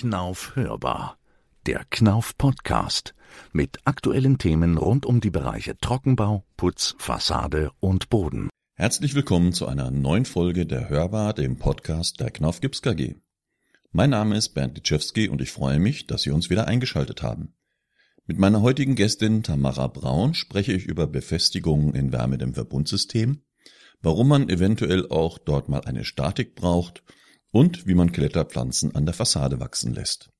Knauf hörbar. Der Knauf Podcast mit aktuellen Themen rund um die Bereiche Trockenbau, Putz, Fassade und Boden. Herzlich willkommen zu einer neuen Folge der Hörbar, dem Podcast der Knauf Gips KG. Mein Name ist Bernd Litschewski und ich freue mich, dass Sie uns wieder eingeschaltet haben. Mit meiner heutigen Gästin Tamara Braun spreche ich über Befestigungen in Wärmedämmverbundsystem, warum man eventuell auch dort mal eine Statik braucht und wie man Kletterpflanzen an der Fassade wachsen lässt.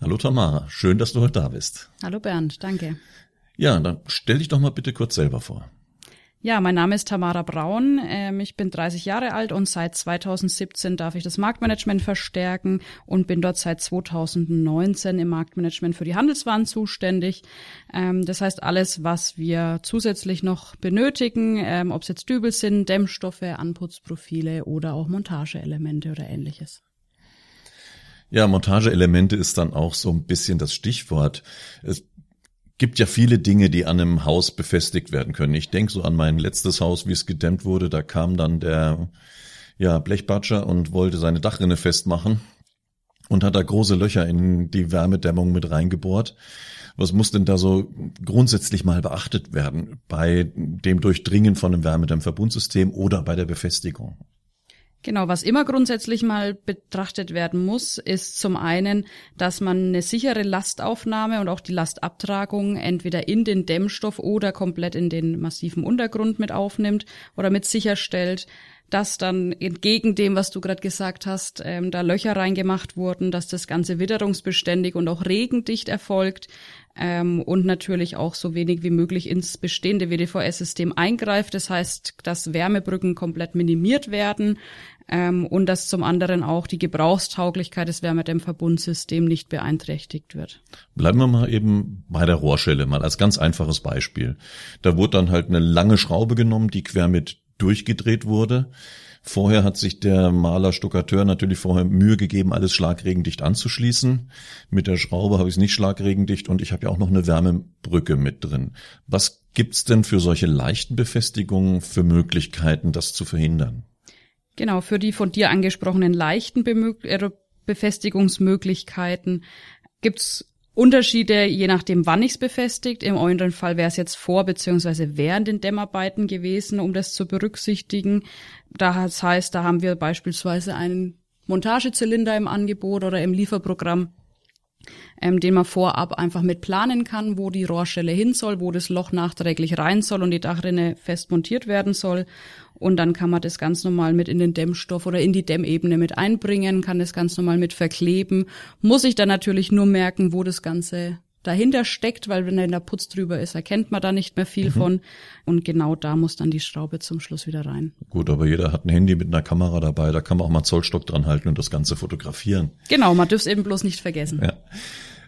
Hallo Tamara, schön, dass du heute da bist. Hallo Bernd, danke. Ja, dann stell dich doch mal bitte kurz selber vor. Ja, mein Name ist Tamara Braun. Ähm, ich bin 30 Jahre alt und seit 2017 darf ich das Marktmanagement verstärken und bin dort seit 2019 im Marktmanagement für die Handelswaren zuständig. Ähm, das heißt, alles, was wir zusätzlich noch benötigen, ähm, ob es jetzt Dübel sind, Dämmstoffe, Anputzprofile oder auch Montageelemente oder ähnliches. Ja, Montageelemente ist dann auch so ein bisschen das Stichwort. Es gibt ja viele Dinge, die an einem Haus befestigt werden können. Ich denke so an mein letztes Haus, wie es gedämmt wurde. Da kam dann der ja, Blechbatscher und wollte seine Dachrinne festmachen und hat da große Löcher in die Wärmedämmung mit reingebohrt. Was muss denn da so grundsätzlich mal beachtet werden bei dem Durchdringen von einem Wärmedämmverbundsystem oder bei der Befestigung? Genau, was immer grundsätzlich mal betrachtet werden muss, ist zum einen, dass man eine sichere Lastaufnahme und auch die Lastabtragung entweder in den Dämmstoff oder komplett in den massiven Untergrund mit aufnimmt oder mit sicherstellt, dass dann entgegen dem, was du gerade gesagt hast, ähm, da Löcher reingemacht wurden, dass das Ganze witterungsbeständig und auch regendicht erfolgt ähm, und natürlich auch so wenig wie möglich ins bestehende WDVS-System eingreift. Das heißt, dass Wärmebrücken komplett minimiert werden ähm, und dass zum anderen auch die Gebrauchstauglichkeit des Wärmedämmverbundsystems nicht beeinträchtigt wird. Bleiben wir mal eben bei der Rohrschelle, mal als ganz einfaches Beispiel. Da wurde dann halt eine lange Schraube genommen, die quer mit durchgedreht wurde. Vorher hat sich der Maler Stuckateur natürlich vorher Mühe gegeben, alles schlagregendicht anzuschließen. Mit der Schraube habe ich es nicht schlagregendicht und ich habe ja auch noch eine Wärmebrücke mit drin. Was gibt's denn für solche leichten Befestigungen für Möglichkeiten, das zu verhindern? Genau, für die von dir angesprochenen leichten äh, Befestigungsmöglichkeiten gibt's Unterschiede, je nachdem, wann ich es befestigt. Im euren Fall wäre es jetzt vor beziehungsweise während den Dämmarbeiten gewesen, um das zu berücksichtigen. Das heißt, da haben wir beispielsweise einen Montagezylinder im Angebot oder im Lieferprogramm, ähm, den man vorab einfach mit planen kann, wo die Rohrstelle hin soll, wo das Loch nachträglich rein soll und die Dachrinne fest montiert werden soll. Und dann kann man das ganz normal mit in den Dämmstoff oder in die Dämmebene mit einbringen, kann das ganz normal mit verkleben. Muss ich dann natürlich nur merken, wo das Ganze dahinter steckt, weil wenn da in der Putz drüber ist, erkennt man da nicht mehr viel mhm. von. Und genau da muss dann die Schraube zum Schluss wieder rein. Gut, aber jeder hat ein Handy mit einer Kamera dabei, da kann man auch mal Zollstock dran halten und das Ganze fotografieren. Genau, man dürfte es eben bloß nicht vergessen. Ja.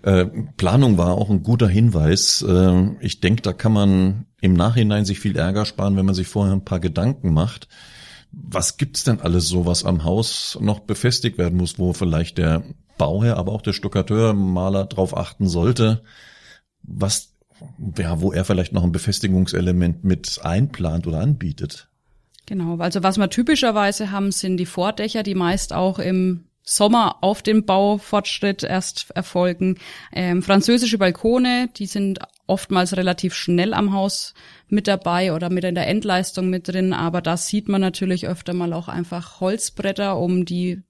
Äh, Planung war auch ein guter Hinweis. Äh, ich denke, da kann man im Nachhinein sich viel Ärger sparen, wenn man sich vorher ein paar Gedanken macht. Was gibt's denn alles so, was am Haus noch befestigt werden muss, wo vielleicht der Bauherr, aber auch der Stuckateur, Maler drauf achten sollte, was, ja, wo er vielleicht noch ein Befestigungselement mit einplant oder anbietet? Genau, also was wir typischerweise haben, sind die Vordächer, die meist auch im Sommer auf dem Baufortschritt erst erfolgen. Ähm, französische Balkone, die sind oftmals relativ schnell am Haus mit dabei oder mit in der Endleistung mit drin, aber da sieht man natürlich öfter mal auch einfach Holzbretter, um die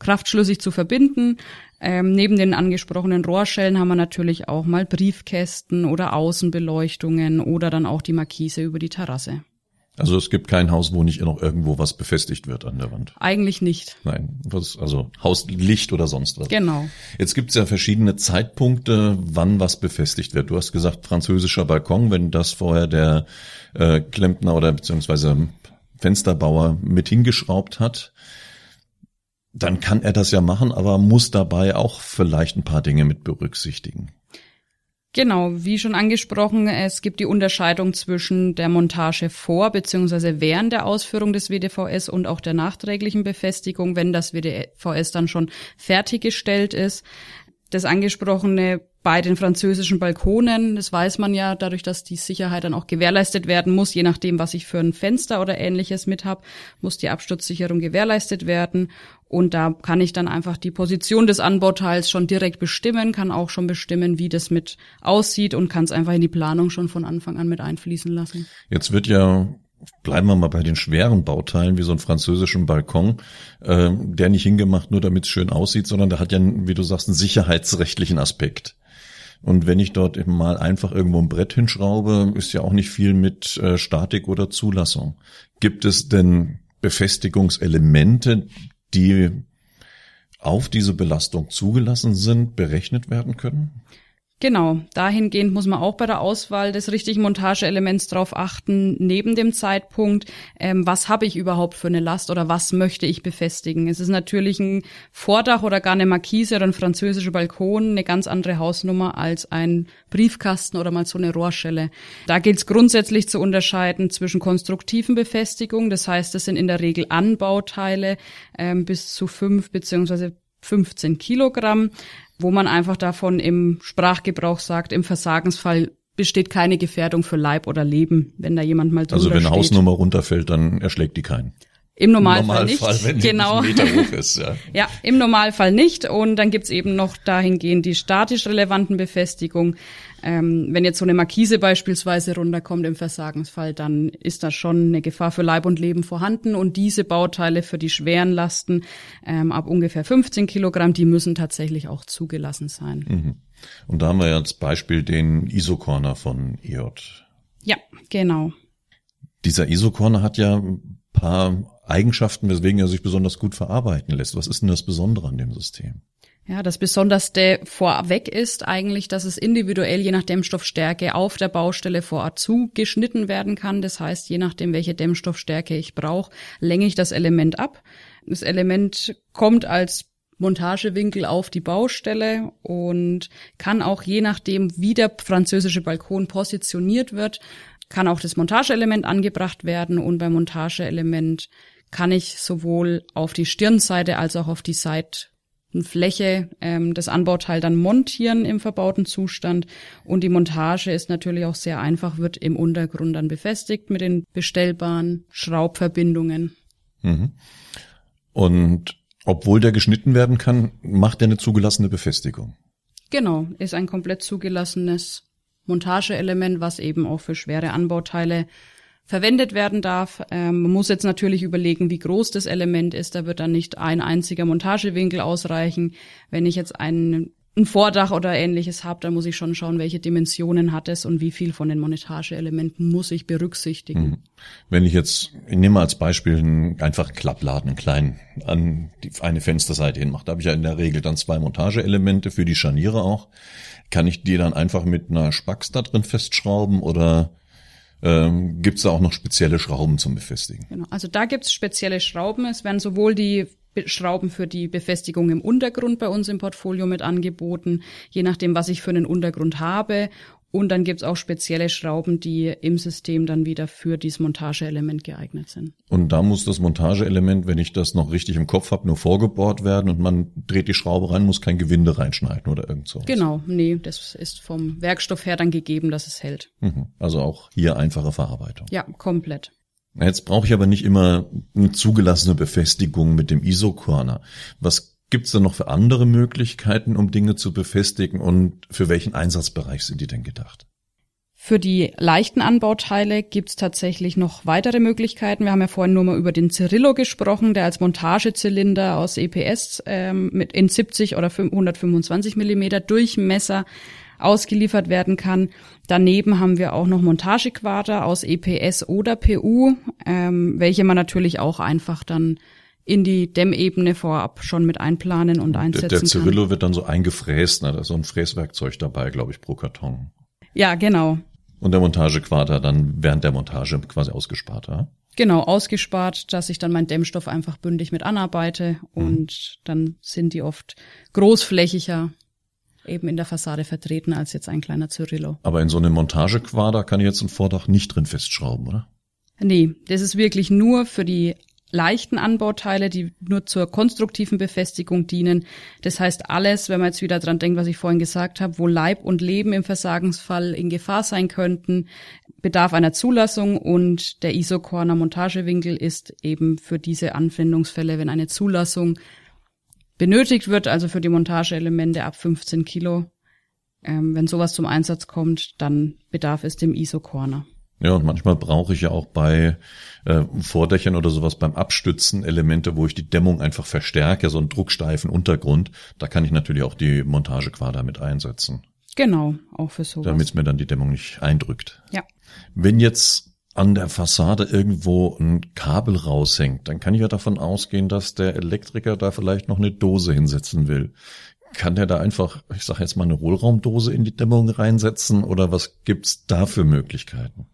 kraftschlüssig zu verbinden. Ähm, neben den angesprochenen Rohrschellen haben wir natürlich auch mal Briefkästen oder Außenbeleuchtungen oder dann auch die Markise über die Terrasse. Also es gibt kein Haus, wo nicht noch irgendwo was befestigt wird an der Wand. Eigentlich nicht. Nein, was, also Hauslicht oder sonst was. Genau. Jetzt gibt es ja verschiedene Zeitpunkte, wann was befestigt wird. Du hast gesagt, französischer Balkon, wenn das vorher der äh, Klempner oder beziehungsweise Fensterbauer mit hingeschraubt hat, dann kann er das ja machen, aber muss dabei auch vielleicht ein paar Dinge mit berücksichtigen. Genau, wie schon angesprochen, es gibt die Unterscheidung zwischen der Montage vor bzw. während der Ausführung des WDVS und auch der nachträglichen Befestigung, wenn das WDVS dann schon fertiggestellt ist. Das angesprochene bei den französischen Balkonen, das weiß man ja, dadurch, dass die Sicherheit dann auch gewährleistet werden muss, je nachdem, was ich für ein Fenster oder ähnliches mit habe, muss die Absturzsicherung gewährleistet werden. Und da kann ich dann einfach die Position des Anbauteils schon direkt bestimmen, kann auch schon bestimmen, wie das mit aussieht und kann es einfach in die Planung schon von Anfang an mit einfließen lassen. Jetzt wird ja bleiben wir mal bei den schweren Bauteilen, wie so ein französischen Balkon, äh, der nicht hingemacht, nur damit es schön aussieht, sondern der hat ja, wie du sagst, einen sicherheitsrechtlichen Aspekt. Und wenn ich dort eben mal einfach irgendwo ein Brett hinschraube, ist ja auch nicht viel mit äh, Statik oder Zulassung. Gibt es denn Befestigungselemente, die auf diese Belastung zugelassen sind, berechnet werden können? Genau, dahingehend muss man auch bei der Auswahl des richtigen Montageelements darauf achten, neben dem Zeitpunkt, ähm, was habe ich überhaupt für eine Last oder was möchte ich befestigen. Es ist natürlich ein Vordach oder gar eine Markise oder ein französischer Balkon eine ganz andere Hausnummer als ein Briefkasten oder mal so eine Rohrschelle. Da gilt es grundsätzlich zu unterscheiden zwischen konstruktiven Befestigungen, das heißt, das sind in der Regel Anbauteile ähm, bis zu fünf beziehungsweise 15 Kilogramm wo man einfach davon im Sprachgebrauch sagt, im Versagensfall besteht keine Gefährdung für Leib oder Leben, wenn da jemand mal drüber Also wenn eine steht. Hausnummer runterfällt, dann erschlägt die keinen. Im Normalfall, Im Normalfall nicht. wenn die genau. nicht Meter hoch ist, ja. Ja, im Normalfall nicht. Und dann gibt's eben noch dahingehend die statisch relevanten Befestigungen. Ähm, wenn jetzt so eine Markise beispielsweise runterkommt im Versagensfall, dann ist da schon eine Gefahr für Leib und Leben vorhanden. Und diese Bauteile für die schweren Lasten ähm, ab ungefähr 15 Kilogramm, die müssen tatsächlich auch zugelassen sein. Mhm. Und da haben wir ja als Beispiel den Isocorner von IOT. Ja, genau. Dieser Isocorner hat ja ein paar Eigenschaften, weswegen er sich besonders gut verarbeiten lässt. Was ist denn das Besondere an dem System? Ja, das Besonderste vorweg ist eigentlich, dass es individuell je nach Dämmstoffstärke auf der Baustelle vor Ort zugeschnitten werden kann. Das heißt, je nachdem, welche Dämmstoffstärke ich brauche, länge ich das Element ab. Das Element kommt als Montagewinkel auf die Baustelle und kann auch je nachdem, wie der französische Balkon positioniert wird, kann auch das Montageelement angebracht werden und beim Montageelement kann ich sowohl auf die Stirnseite als auch auf die Seitenfläche ähm, das Anbauteil dann montieren im verbauten Zustand. Und die Montage ist natürlich auch sehr einfach, wird im Untergrund dann befestigt mit den bestellbaren Schraubverbindungen. Mhm. Und obwohl der geschnitten werden kann, macht er eine zugelassene Befestigung. Genau, ist ein komplett zugelassenes Montageelement, was eben auch für schwere Anbauteile verwendet werden darf. Ähm, man muss jetzt natürlich überlegen, wie groß das Element ist. Da wird dann nicht ein einziger Montagewinkel ausreichen. Wenn ich jetzt einen ein Vordach oder ähnliches habe, dann muss ich schon schauen, welche Dimensionen hat es und wie viel von den Montageelementen muss ich berücksichtigen. Mhm. Wenn ich jetzt, ich nehme als Beispiel einen einfachen Klappladen, einen kleinen, an die eine Fensterseite hin mache, da habe ich ja in der Regel dann zwei Montageelemente für die Scharniere auch. Kann ich die dann einfach mit einer Spax da drin festschrauben oder ähm, gibt es da auch noch spezielle Schrauben zum Befestigen? Genau. Also da gibt's spezielle Schrauben. Es werden sowohl die Schrauben für die Befestigung im Untergrund bei uns im Portfolio mit angeboten, je nachdem, was ich für einen Untergrund habe. Und dann gibt's auch spezielle Schrauben, die im System dann wieder für dieses Montageelement geeignet sind. Und da muss das Montageelement, wenn ich das noch richtig im Kopf habe, nur vorgebohrt werden und man dreht die Schraube rein, muss kein Gewinde reinschneiden oder irgend so. Genau, nee, das ist vom Werkstoff her dann gegeben, dass es hält. Mhm. Also auch hier einfache Verarbeitung. Ja, komplett. Jetzt brauche ich aber nicht immer eine zugelassene Befestigung mit dem Isocorner. Was gibt's da noch für andere Möglichkeiten, um Dinge zu befestigen und für welchen Einsatzbereich sind die denn gedacht? Für die leichten Anbauteile gibt's tatsächlich noch weitere Möglichkeiten. Wir haben ja vorhin nur mal über den Cirillo gesprochen, der als Montagezylinder aus EPS ähm, mit in 70 oder 125 Millimeter Durchmesser ausgeliefert werden kann. Daneben haben wir auch noch Montagequader aus EPS oder PU, ähm, welche man natürlich auch einfach dann in die Dämmebene vorab schon mit einplanen und einsetzen der, der Cirillo kann. wird dann so eingefräst, ne? da ist so ein Fräswerkzeug dabei, glaube ich, pro Karton. Ja, genau. Und der Montagequader dann während der Montage quasi ausgespart, ja? Genau, ausgespart, dass ich dann meinen Dämmstoff einfach bündig mit anarbeite und dann sind die oft großflächiger eben in der Fassade vertreten als jetzt ein kleiner Cyrillo. Aber in so einem Montagequader kann ich jetzt ein Vordach nicht drin festschrauben, oder? Nee, das ist wirklich nur für die leichten Anbauteile, die nur zur konstruktiven Befestigung dienen. Das heißt alles, wenn man jetzt wieder dran denkt, was ich vorhin gesagt habe, wo Leib und Leben im Versagensfall in Gefahr sein könnten, bedarf einer Zulassung und der Isocorner Montagewinkel ist eben für diese Anwendungsfälle, wenn eine Zulassung benötigt wird, also für die Montageelemente ab 15 Kilo. Ähm, wenn sowas zum Einsatz kommt, dann bedarf es dem Isocorner. Ja, und manchmal brauche ich ja auch bei äh, Vordächern oder sowas beim Abstützen Elemente, wo ich die Dämmung einfach verstärke, so einen drucksteifen Untergrund. Da kann ich natürlich auch die Montagequader mit einsetzen. Genau, auch für sowas. Damit es mir dann die Dämmung nicht eindrückt. Ja. Wenn jetzt an der Fassade irgendwo ein Kabel raushängt, dann kann ich ja davon ausgehen, dass der Elektriker da vielleicht noch eine Dose hinsetzen will. Kann der da einfach, ich sage jetzt mal, eine Hohlraumdose in die Dämmung reinsetzen oder was gibt's da für Möglichkeiten?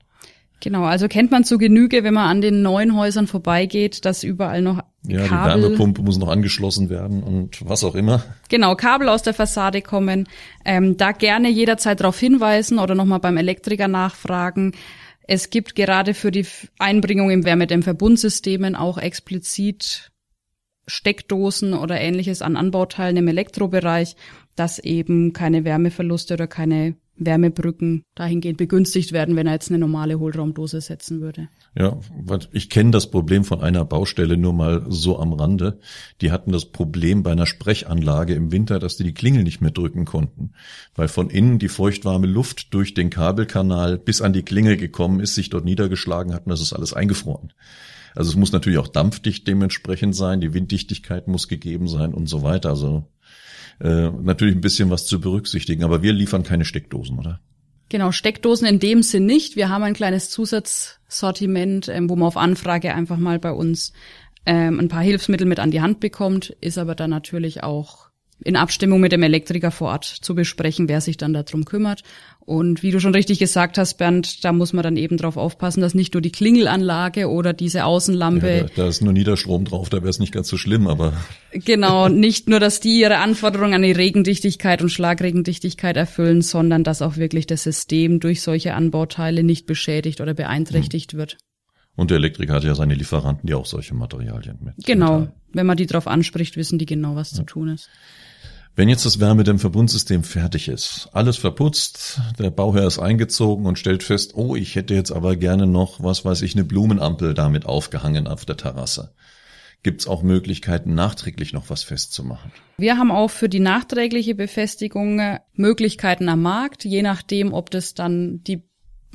Genau, also kennt man zu Genüge, wenn man an den neuen Häusern vorbeigeht, dass überall noch ja, Kabel, die Wärmepumpe muss noch angeschlossen werden und was auch immer. Genau, Kabel aus der Fassade kommen. Ähm, da gerne jederzeit darauf hinweisen oder nochmal beim Elektriker nachfragen. Es gibt gerade für die Einbringung im Wärmedämmverbundsystemen auch explizit Steckdosen oder ähnliches an Anbauteilen im Elektrobereich, dass eben keine Wärmeverluste oder keine Wärmebrücken dahingehend begünstigt werden, wenn er jetzt eine normale Hohlraumdose setzen würde. Ja, ich kenne das Problem von einer Baustelle nur mal so am Rande. Die hatten das Problem bei einer Sprechanlage im Winter, dass die die Klingel nicht mehr drücken konnten, weil von innen die feuchtwarme Luft durch den Kabelkanal bis an die Klingel gekommen ist, sich dort niedergeschlagen hat und das ist alles eingefroren. Also es muss natürlich auch dampfdicht dementsprechend sein, die Winddichtigkeit muss gegeben sein und so weiter. Also äh, natürlich ein bisschen was zu berücksichtigen, aber wir liefern keine Steckdosen, oder? Genau, Steckdosen in dem Sinn nicht. Wir haben ein kleines Zusatzsortiment, ähm, wo man auf Anfrage einfach mal bei uns ähm, ein paar Hilfsmittel mit an die Hand bekommt, ist aber dann natürlich auch in Abstimmung mit dem Elektriker vor Ort zu besprechen, wer sich dann darum kümmert. Und wie du schon richtig gesagt hast, Bernd, da muss man dann eben drauf aufpassen, dass nicht nur die Klingelanlage oder diese Außenlampe. Ja, da, da, ist nur Niederstrom drauf, da wäre es nicht ganz so schlimm, aber. Genau, nicht nur, dass die ihre Anforderungen an die Regendichtigkeit und Schlagregendichtigkeit erfüllen, sondern dass auch wirklich das System durch solche Anbauteile nicht beschädigt oder beeinträchtigt hm. wird. Und der Elektriker hat ja seine Lieferanten, die auch solche Materialien mit. Genau. Wenn man die drauf anspricht, wissen die genau, was ja. zu tun ist. Wenn jetzt das Wärmedämmverbundsystem fertig ist, alles verputzt, der Bauherr ist eingezogen und stellt fest, oh, ich hätte jetzt aber gerne noch, was weiß ich, eine Blumenampel damit aufgehangen auf der Terrasse. Gibt es auch Möglichkeiten, nachträglich noch was festzumachen? Wir haben auch für die nachträgliche Befestigung äh, Möglichkeiten am Markt, je nachdem, ob das dann die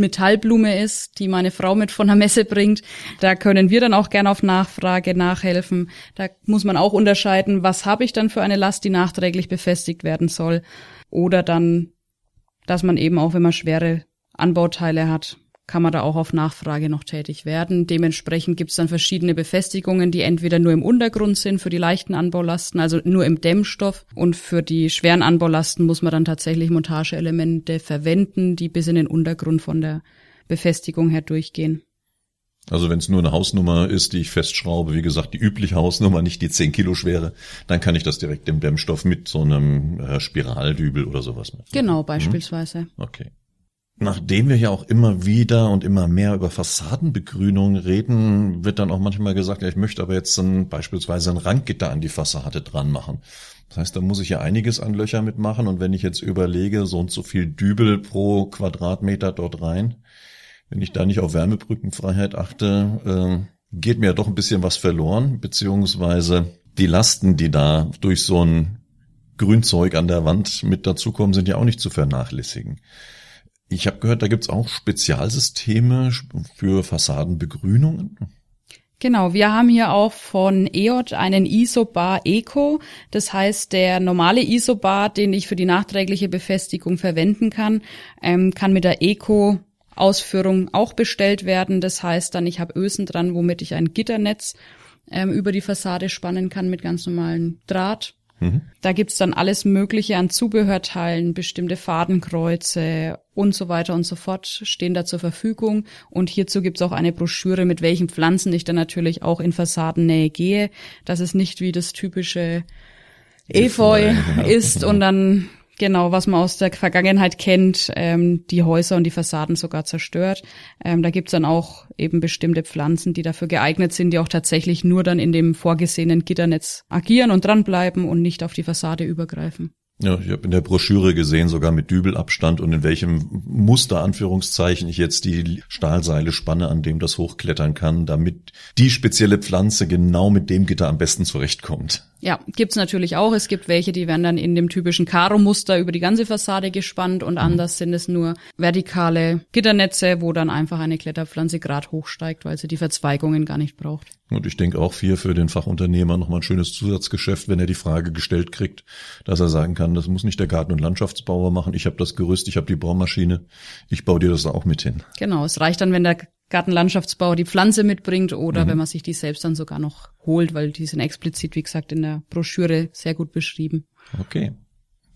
Metallblume ist, die meine Frau mit von der Messe bringt. Da können wir dann auch gerne auf Nachfrage nachhelfen. Da muss man auch unterscheiden, was habe ich dann für eine Last, die nachträglich befestigt werden soll. Oder dann, dass man eben auch, wenn man schwere Anbauteile hat, kann man da auch auf Nachfrage noch tätig werden. Dementsprechend gibt es dann verschiedene Befestigungen, die entweder nur im Untergrund sind für die leichten Anbaulasten, also nur im Dämmstoff. Und für die schweren Anbaulasten muss man dann tatsächlich Montageelemente verwenden, die bis in den Untergrund von der Befestigung her durchgehen. Also wenn es nur eine Hausnummer ist, die ich festschraube, wie gesagt, die übliche Hausnummer, nicht die 10 Kilo schwere, dann kann ich das direkt im Dämmstoff mit so einem äh, Spiraldübel oder sowas machen. Genau, beispielsweise. Okay. Nachdem wir ja auch immer wieder und immer mehr über Fassadenbegrünung reden, wird dann auch manchmal gesagt, ja, ich möchte aber jetzt dann beispielsweise ein Randgitter an die Fassade dran machen. Das heißt, da muss ich ja einiges an Löcher mitmachen und wenn ich jetzt überlege, so und so viel Dübel pro Quadratmeter dort rein, wenn ich da nicht auf Wärmebrückenfreiheit achte, äh, geht mir ja doch ein bisschen was verloren, beziehungsweise die Lasten, die da durch so ein Grünzeug an der Wand mit dazukommen, sind ja auch nicht zu vernachlässigen. Ich habe gehört, da gibt's auch Spezialsysteme für Fassadenbegrünungen. Genau, wir haben hier auch von EOT einen Isobar Eco. Das heißt, der normale Isobar, den ich für die nachträgliche Befestigung verwenden kann, ähm, kann mit der Eco Ausführung auch bestellt werden. Das heißt dann, ich habe Ösen dran, womit ich ein Gitternetz ähm, über die Fassade spannen kann mit ganz normalen Draht. Mhm. Da gibt's dann alles Mögliche an Zubehörteilen, bestimmte Fadenkreuze und so weiter und so fort stehen da zur Verfügung. Und hierzu gibt's auch eine Broschüre, mit welchen Pflanzen ich dann natürlich auch in Fassadennähe gehe, dass es nicht wie das typische Efeu, genau. ist und dann Genau, was man aus der Vergangenheit kennt, ähm, die Häuser und die Fassaden sogar zerstört. Ähm, da gibt's dann auch eben bestimmte Pflanzen, die dafür geeignet sind, die auch tatsächlich nur dann in dem vorgesehenen Gitternetz agieren und dranbleiben und nicht auf die Fassade übergreifen. Ja, ich habe in der Broschüre gesehen, sogar mit Dübelabstand und in welchem Muster, Anführungszeichen, ich jetzt die Stahlseile spanne, an dem das hochklettern kann, damit die spezielle Pflanze genau mit dem Gitter am besten zurechtkommt. Ja, gibt's natürlich auch. Es gibt welche, die werden dann in dem typischen Karo-Muster über die ganze Fassade gespannt und mhm. anders sind es nur vertikale Gitternetze, wo dann einfach eine Kletterpflanze grad hochsteigt, weil sie die Verzweigungen gar nicht braucht. Und ich denke auch hier für den Fachunternehmer nochmal ein schönes Zusatzgeschäft, wenn er die Frage gestellt kriegt, dass er sagen kann, das muss nicht der Garten- und Landschaftsbauer machen. Ich habe das Gerüst, ich habe die Baumaschine, ich baue dir das auch mit hin. Genau, es reicht dann, wenn der Gartenlandschaftsbauer die Pflanze mitbringt oder mhm. wenn man sich die selbst dann sogar noch holt, weil die sind explizit, wie gesagt, in der Broschüre sehr gut beschrieben. Okay.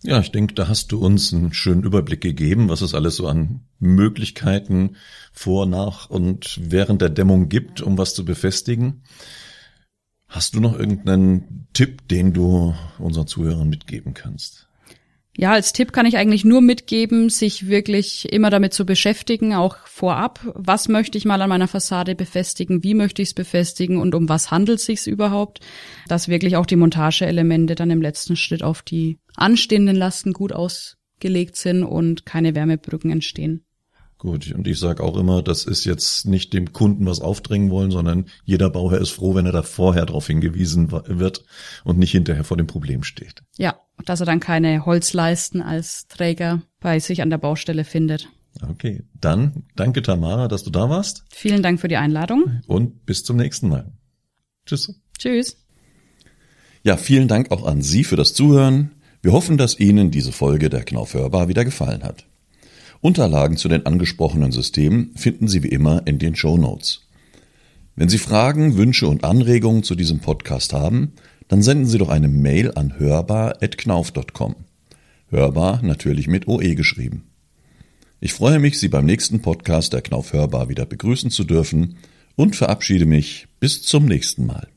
Ja, ich denke, da hast du uns einen schönen Überblick gegeben, was es alles so an Möglichkeiten vor, nach und während der Dämmung gibt, um was zu befestigen. Hast du noch irgendeinen Tipp, den du unseren Zuhörern mitgeben kannst? Ja, als Tipp kann ich eigentlich nur mitgeben, sich wirklich immer damit zu beschäftigen, auch vorab, was möchte ich mal an meiner Fassade befestigen, wie möchte ich es befestigen? Und um was handelt es sich überhaupt, dass wirklich auch die Montageelemente dann im letzten Schritt auf die anstehenden Lasten gut ausgelegt sind und keine Wärmebrücken entstehen. Gut, und ich sage auch immer, das ist jetzt nicht dem Kunden was aufdrängen wollen, sondern jeder Bauherr ist froh, wenn er da vorher darauf hingewiesen wird und nicht hinterher vor dem Problem steht. Ja, dass er dann keine Holzleisten als Träger bei sich an der Baustelle findet. Okay, dann danke Tamara, dass du da warst. Vielen Dank für die Einladung. Und bis zum nächsten Mal. Tschüss. Tschüss. Ja, vielen Dank auch an Sie für das Zuhören. Wir hoffen, dass Ihnen diese Folge der Knauf Hörbar wieder gefallen hat. Unterlagen zu den angesprochenen Systemen finden Sie wie immer in den Show Notes. Wenn Sie Fragen, Wünsche und Anregungen zu diesem Podcast haben, dann senden Sie doch eine Mail an hörbar.knauf.com. Hörbar natürlich mit OE geschrieben. Ich freue mich, Sie beim nächsten Podcast der Knauf Hörbar wieder begrüßen zu dürfen und verabschiede mich bis zum nächsten Mal.